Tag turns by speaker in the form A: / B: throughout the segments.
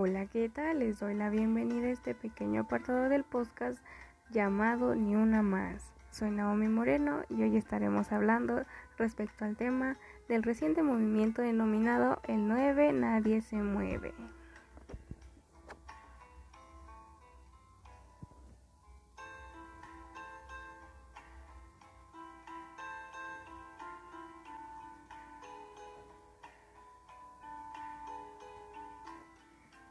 A: Hola, ¿qué tal? Les doy la bienvenida a este pequeño apartado del podcast llamado Ni una más. Soy Naomi Moreno y hoy estaremos hablando respecto al tema del reciente movimiento denominado El 9 Nadie se mueve.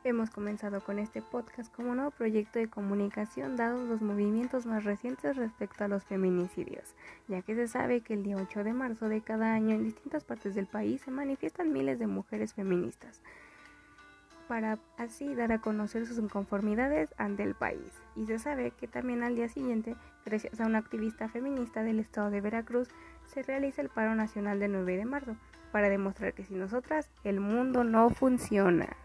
A: Hemos comenzado con este podcast como nuevo proyecto de comunicación dados los movimientos más recientes respecto a los feminicidios, ya que se sabe que el día 8 de marzo de cada año en distintas partes del país se manifiestan miles de mujeres feministas para así dar a conocer sus inconformidades ante el país. Y se sabe que también al día siguiente, gracias a una activista feminista del estado de Veracruz, se realiza el paro nacional del 9 de marzo, para demostrar que sin nosotras el mundo no funciona.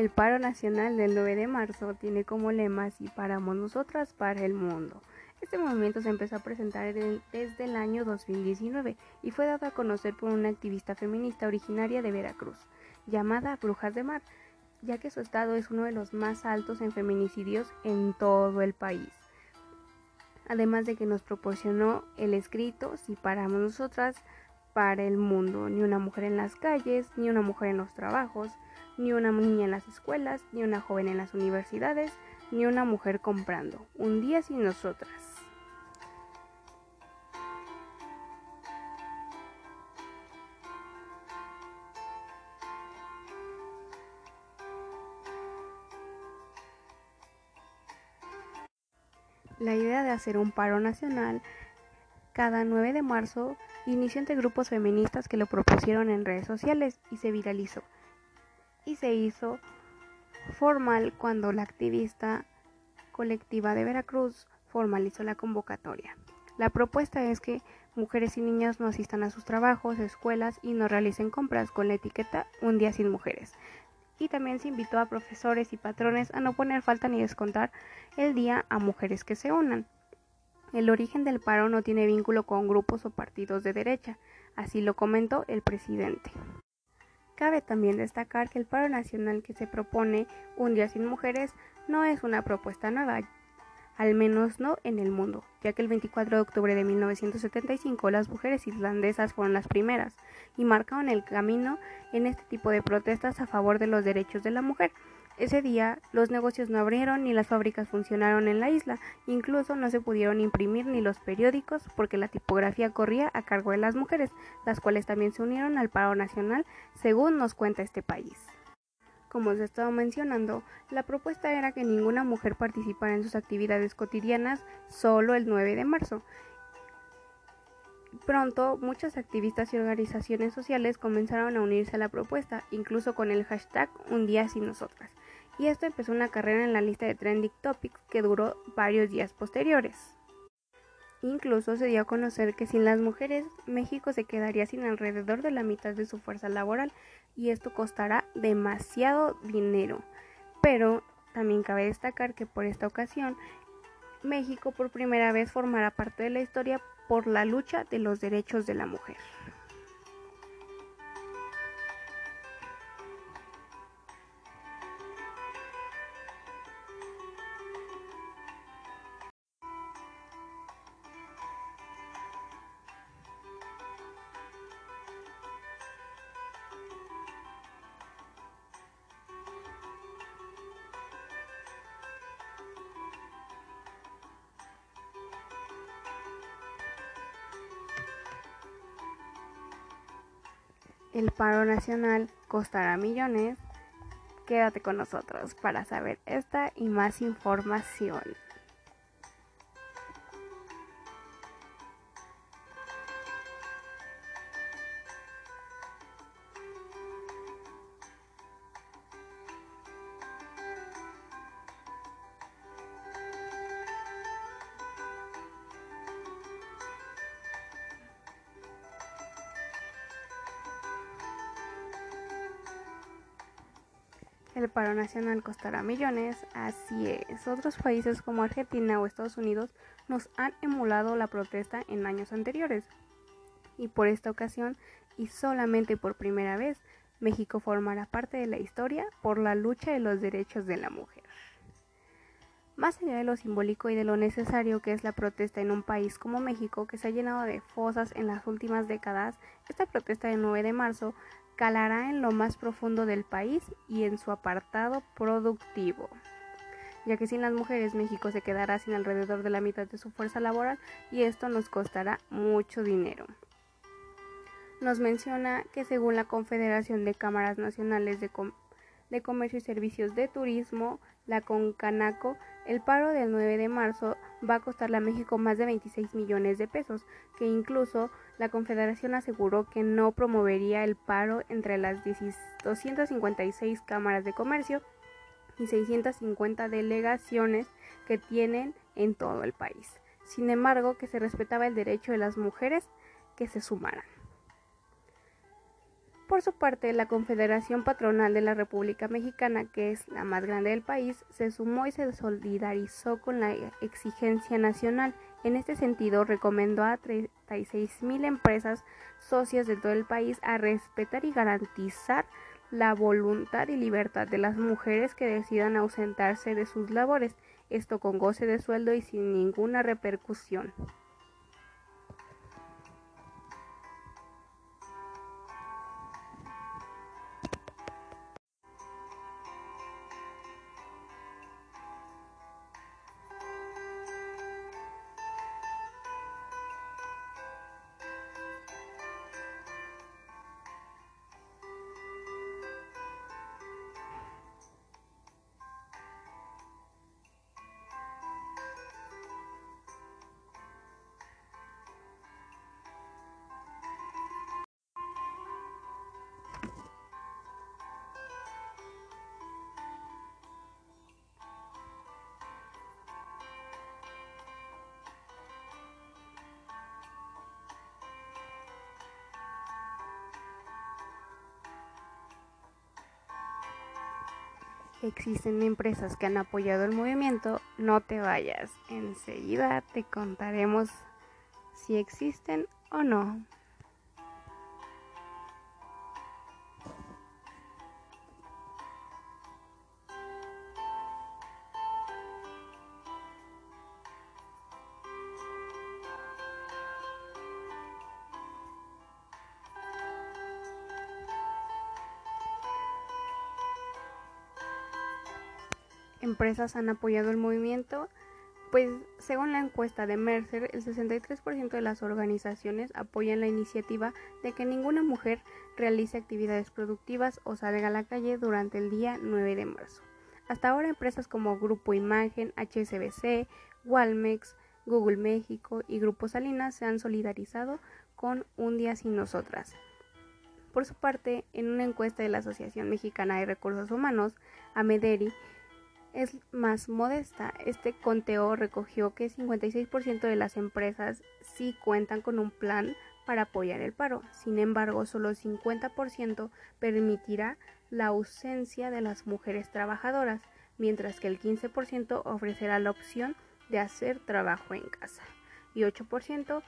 A: El paro nacional del 9 de marzo tiene como lema Si paramos nosotras para el mundo. Este movimiento se empezó a presentar desde el año 2019 y fue dado a conocer por una activista feminista originaria de Veracruz, llamada Brujas de Mar, ya que su estado es uno de los más altos en feminicidios en todo el país. Además de que nos proporcionó el escrito Si paramos nosotras para el mundo, ni una mujer en las calles, ni una mujer en los trabajos, ni una niña en las escuelas, ni una joven en las universidades, ni una mujer comprando. Un día sin nosotras. La idea de hacer un paro nacional cada 9 de marzo inició entre grupos feministas que lo propusieron en redes sociales y se viralizó y se hizo formal cuando la activista colectiva de Veracruz formalizó la convocatoria. La propuesta es que mujeres y niñas no asistan a sus trabajos, escuelas y no realicen compras con la etiqueta Un día sin mujeres. Y también se invitó a profesores y patrones a no poner falta ni descontar el día a mujeres que se unan. El origen del paro no tiene vínculo con grupos o partidos de derecha, así lo comentó el presidente. Cabe también destacar que el paro nacional que se propone Un día sin mujeres no es una propuesta nueva, al menos no en el mundo, ya que el 24 de octubre de 1975 las mujeres islandesas fueron las primeras y marcaron el camino en este tipo de protestas a favor de los derechos de la mujer. Ese día los negocios no abrieron ni las fábricas funcionaron en la isla, incluso no se pudieron imprimir ni los periódicos porque la tipografía corría a cargo de las mujeres, las cuales también se unieron al paro nacional, según nos cuenta este país. Como os he estado mencionando, la propuesta era que ninguna mujer participara en sus actividades cotidianas solo el 9 de marzo. Pronto, muchas activistas y organizaciones sociales comenzaron a unirse a la propuesta, incluso con el hashtag Un día sin nosotras y esto empezó una carrera en la lista de Trending Topics que duró varios días posteriores. Incluso se dio a conocer que sin las mujeres México se quedaría sin alrededor de la mitad de su fuerza laboral y esto costará demasiado dinero. Pero también cabe destacar que por esta ocasión México por primera vez formará parte de la historia por la lucha de los derechos de la mujer. El paro nacional costará millones. Quédate con nosotros para saber esta y más información. El paro nacional costará millones, así es. Otros países como Argentina o Estados Unidos nos han emulado la protesta en años anteriores. Y por esta ocasión, y solamente por primera vez, México formará parte de la historia por la lucha de los derechos de la mujer. Más allá de lo simbólico y de lo necesario que es la protesta en un país como México, que se ha llenado de fosas en las últimas décadas, esta protesta del 9 de marzo calará en lo más profundo del país y en su apartado productivo, ya que sin las mujeres México se quedará sin alrededor de la mitad de su fuerza laboral y esto nos costará mucho dinero. Nos menciona que según la Confederación de Cámaras Nacionales de, de Comercio y Servicios de Turismo, la Concanaco, el paro del 9 de marzo va a costarle a México más de 26 millones de pesos, que incluso la Confederación aseguró que no promovería el paro entre las 256 cámaras de comercio y 650 delegaciones que tienen en todo el país. Sin embargo, que se respetaba el derecho de las mujeres que se sumaran. Por su parte, la Confederación Patronal de la República Mexicana, que es la más grande del país, se sumó y se solidarizó con la exigencia nacional. En este sentido, recomendó a 36 mil empresas socias de todo el país a respetar y garantizar la voluntad y libertad de las mujeres que decidan ausentarse de sus labores, esto con goce de sueldo y sin ninguna repercusión. Existen empresas que han apoyado el movimiento, no te vayas. Enseguida te contaremos si existen o no. Empresas han apoyado el movimiento? Pues según la encuesta de Mercer, el 63% de las organizaciones apoyan la iniciativa de que ninguna mujer realice actividades productivas o salga a la calle durante el día 9 de marzo. Hasta ahora empresas como Grupo Imagen, HSBC, Walmex, Google México y Grupo Salinas se han solidarizado con Un Día Sin Nosotras. Por su parte, en una encuesta de la Asociación Mexicana de Recursos Humanos, Amederi, es más modesta. Este conteo recogió que 56% de las empresas sí cuentan con un plan para apoyar el paro. Sin embargo, solo 50% permitirá la ausencia de las mujeres trabajadoras, mientras que el 15% ofrecerá la opción de hacer trabajo en casa y 8%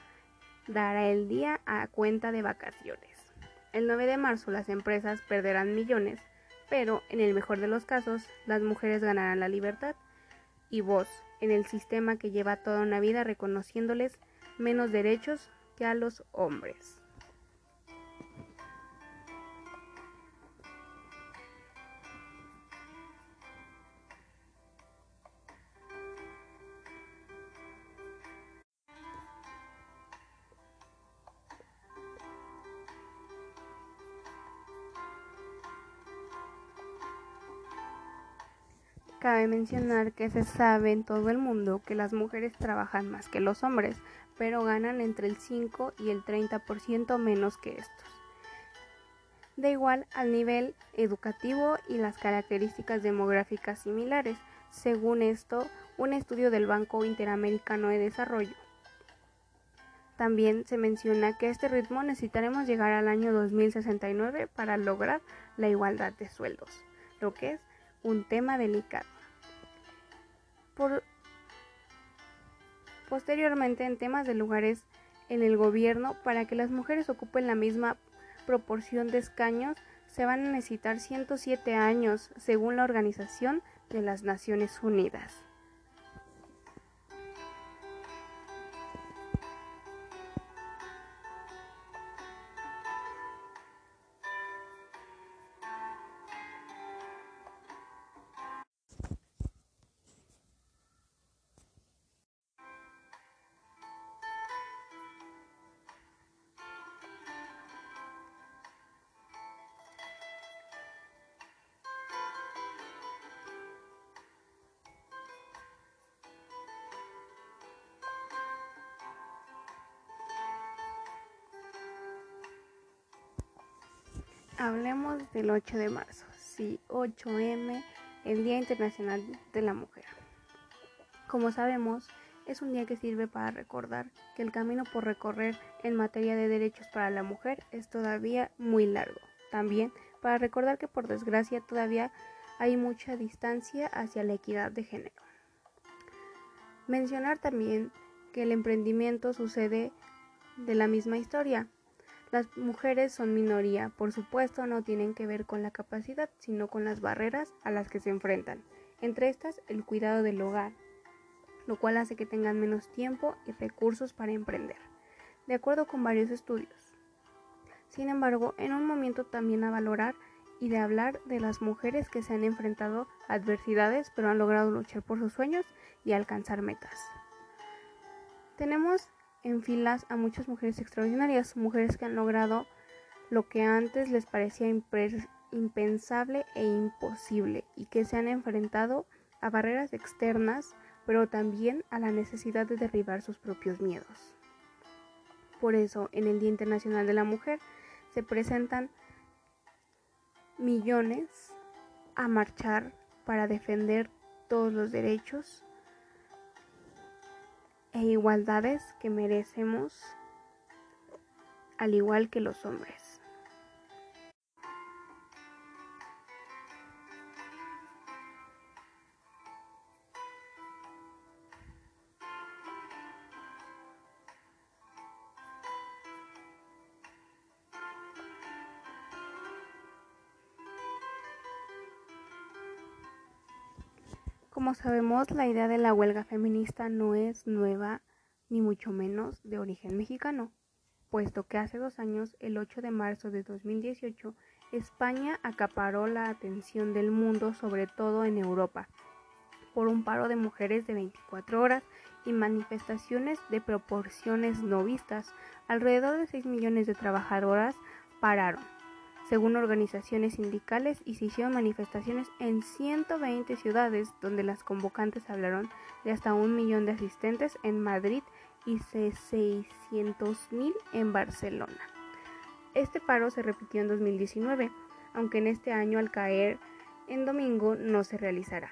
A: dará el día a cuenta de vacaciones. El 9 de marzo las empresas perderán millones pero en el mejor de los casos las mujeres ganarán la libertad y voz en el sistema que lleva toda una vida reconociéndoles menos derechos que a los hombres. Cabe mencionar que se sabe en todo el mundo que las mujeres trabajan más que los hombres, pero ganan entre el 5 y el 30% menos que estos. De igual al nivel educativo y las características demográficas similares, según esto, un estudio del Banco Interamericano de Desarrollo. También se menciona que a este ritmo necesitaremos llegar al año 2069 para lograr la igualdad de sueldos, lo que es un tema delicado. Posteriormente en temas de lugares en el gobierno para que las mujeres ocupen la misma proporción de escaños se van a necesitar 107 años según la Organización de las Naciones Unidas. Hablemos del 8 de marzo, sí, 8M, el Día Internacional de la Mujer. Como sabemos, es un día que sirve para recordar que el camino por recorrer en materia de derechos para la mujer es todavía muy largo. También para recordar que por desgracia todavía hay mucha distancia hacia la equidad de género. Mencionar también que el emprendimiento sucede de la misma historia, las mujeres son minoría, por supuesto no tienen que ver con la capacidad, sino con las barreras a las que se enfrentan. Entre estas, el cuidado del hogar, lo cual hace que tengan menos tiempo y recursos para emprender, de acuerdo con varios estudios. Sin embargo, en un momento también a valorar y de hablar de las mujeres que se han enfrentado a adversidades pero han logrado luchar por sus sueños y alcanzar metas. Tenemos en filas a muchas mujeres extraordinarias, mujeres que han logrado lo que antes les parecía impensable e imposible y que se han enfrentado a barreras externas, pero también a la necesidad de derribar sus propios miedos. Por eso, en el Día Internacional de la Mujer se presentan millones a marchar para defender todos los derechos e igualdades que merecemos al igual que los hombres. Como sabemos, la idea de la huelga feminista no es nueva, ni mucho menos de origen mexicano, puesto que hace dos años, el 8 de marzo de 2018, España acaparó la atención del mundo, sobre todo en Europa, por un paro de mujeres de 24 horas y manifestaciones de proporciones no vistas. Alrededor de 6 millones de trabajadoras pararon según organizaciones sindicales, y se hicieron manifestaciones en 120 ciudades, donde las convocantes hablaron de hasta un millón de asistentes en Madrid y 600.000 en Barcelona. Este paro se repitió en 2019, aunque en este año al caer en domingo no se realizará.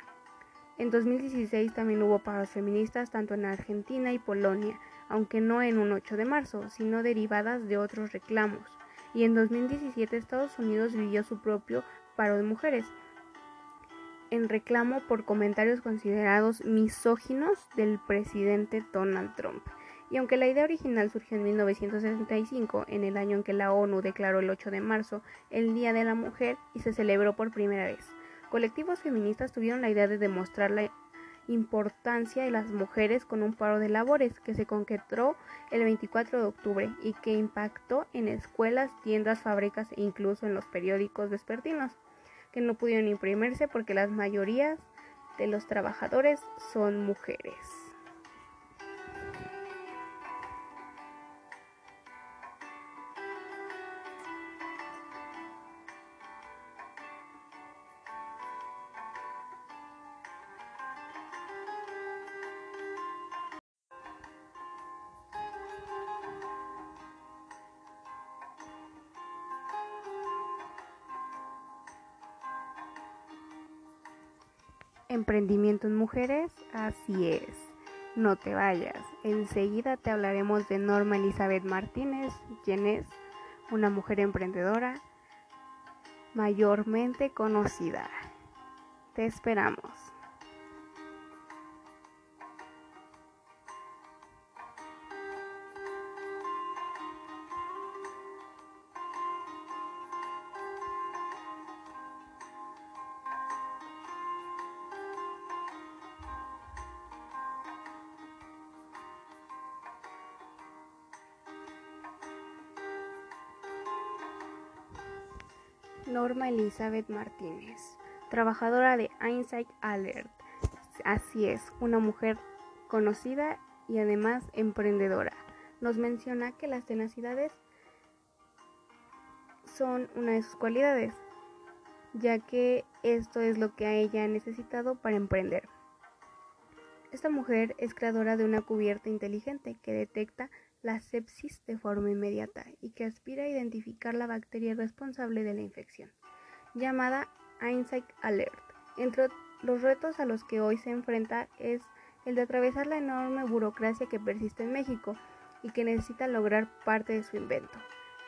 A: En 2016 también hubo paros feministas tanto en Argentina y Polonia, aunque no en un 8 de marzo, sino derivadas de otros reclamos y en 2017 Estados Unidos vivió su propio paro de mujeres en reclamo por comentarios considerados misóginos del presidente Donald Trump. Y aunque la idea original surgió en 1965, en el año en que la ONU declaró el 8 de marzo el Día de la Mujer y se celebró por primera vez, colectivos feministas tuvieron la idea de demostrar la importancia de las mujeres con un paro de labores que se concretó el 24 de octubre y que impactó en escuelas, tiendas, fábricas e incluso en los periódicos vespertinos, que no pudieron imprimirse porque las mayorías de los trabajadores son mujeres. Emprendimiento en mujeres, así es. No te vayas. Enseguida te hablaremos de Norma Elizabeth Martínez, quien es una mujer emprendedora mayormente conocida. Te esperamos. Norma Elizabeth Martínez, trabajadora de Insight Alert. Así es, una mujer conocida y además emprendedora. Nos menciona que las tenacidades son una de sus cualidades, ya que esto es lo que a ella ha necesitado para emprender. Esta mujer es creadora de una cubierta inteligente que detecta la sepsis de forma inmediata y que aspira a identificar la bacteria responsable de la infección, llamada Insight Alert. Entre los retos a los que hoy se enfrenta es el de atravesar la enorme burocracia que persiste en México y que necesita lograr parte de su invento.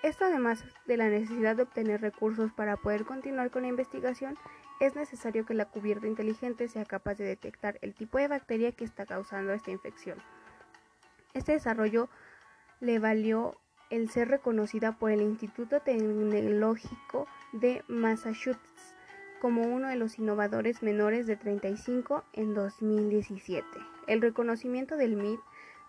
A: Esto además de la necesidad de obtener recursos para poder continuar con la investigación, es necesario que la cubierta inteligente sea capaz de detectar el tipo de bacteria que está causando esta infección. Este desarrollo le valió el ser reconocida por el Instituto Tecnológico de Massachusetts como uno de los innovadores menores de 35 en 2017. El reconocimiento del MIT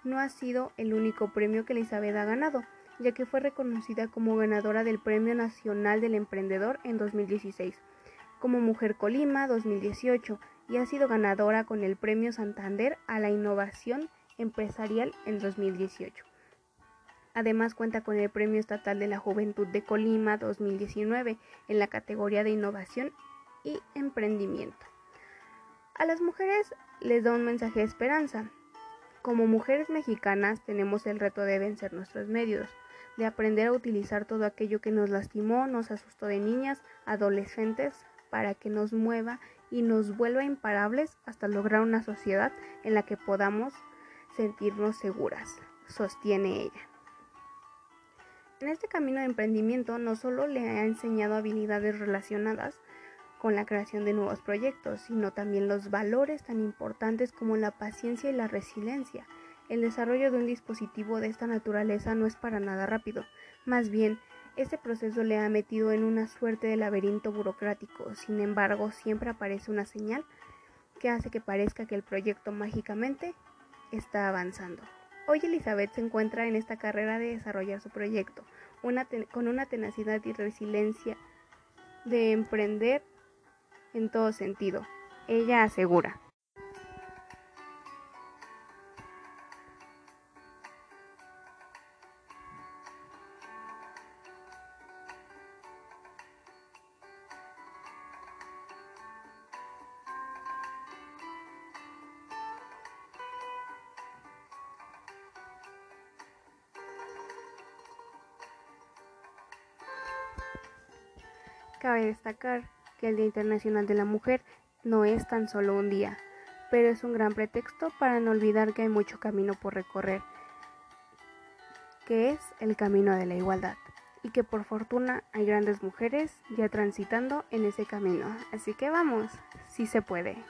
A: no ha sido el único premio que Elizabeth ha ganado, ya que fue reconocida como ganadora del Premio Nacional del Emprendedor en 2016, como Mujer Colima 2018 y ha sido ganadora con el Premio Santander a la Innovación Empresarial en 2018. Además cuenta con el Premio Estatal de la Juventud de Colima 2019 en la categoría de Innovación y Emprendimiento. A las mujeres les da un mensaje de esperanza. Como mujeres mexicanas tenemos el reto de vencer nuestros medios, de aprender a utilizar todo aquello que nos lastimó, nos asustó de niñas, adolescentes, para que nos mueva y nos vuelva imparables hasta lograr una sociedad en la que podamos sentirnos seguras, sostiene ella. En este camino de emprendimiento no solo le ha enseñado habilidades relacionadas con la creación de nuevos proyectos, sino también los valores tan importantes como la paciencia y la resiliencia. El desarrollo de un dispositivo de esta naturaleza no es para nada rápido, más bien este proceso le ha metido en una suerte de laberinto burocrático, sin embargo siempre aparece una señal que hace que parezca que el proyecto mágicamente está avanzando. Hoy Elizabeth se encuentra en esta carrera de desarrollar su proyecto, con una tenacidad y resiliencia de emprender en todo sentido. Ella asegura. Cabe destacar que el Día Internacional de la Mujer no es tan solo un día, pero es un gran pretexto para no olvidar que hay mucho camino por recorrer, que es el camino de la igualdad, y que por fortuna hay grandes mujeres ya transitando en ese camino. Así que vamos, si se puede.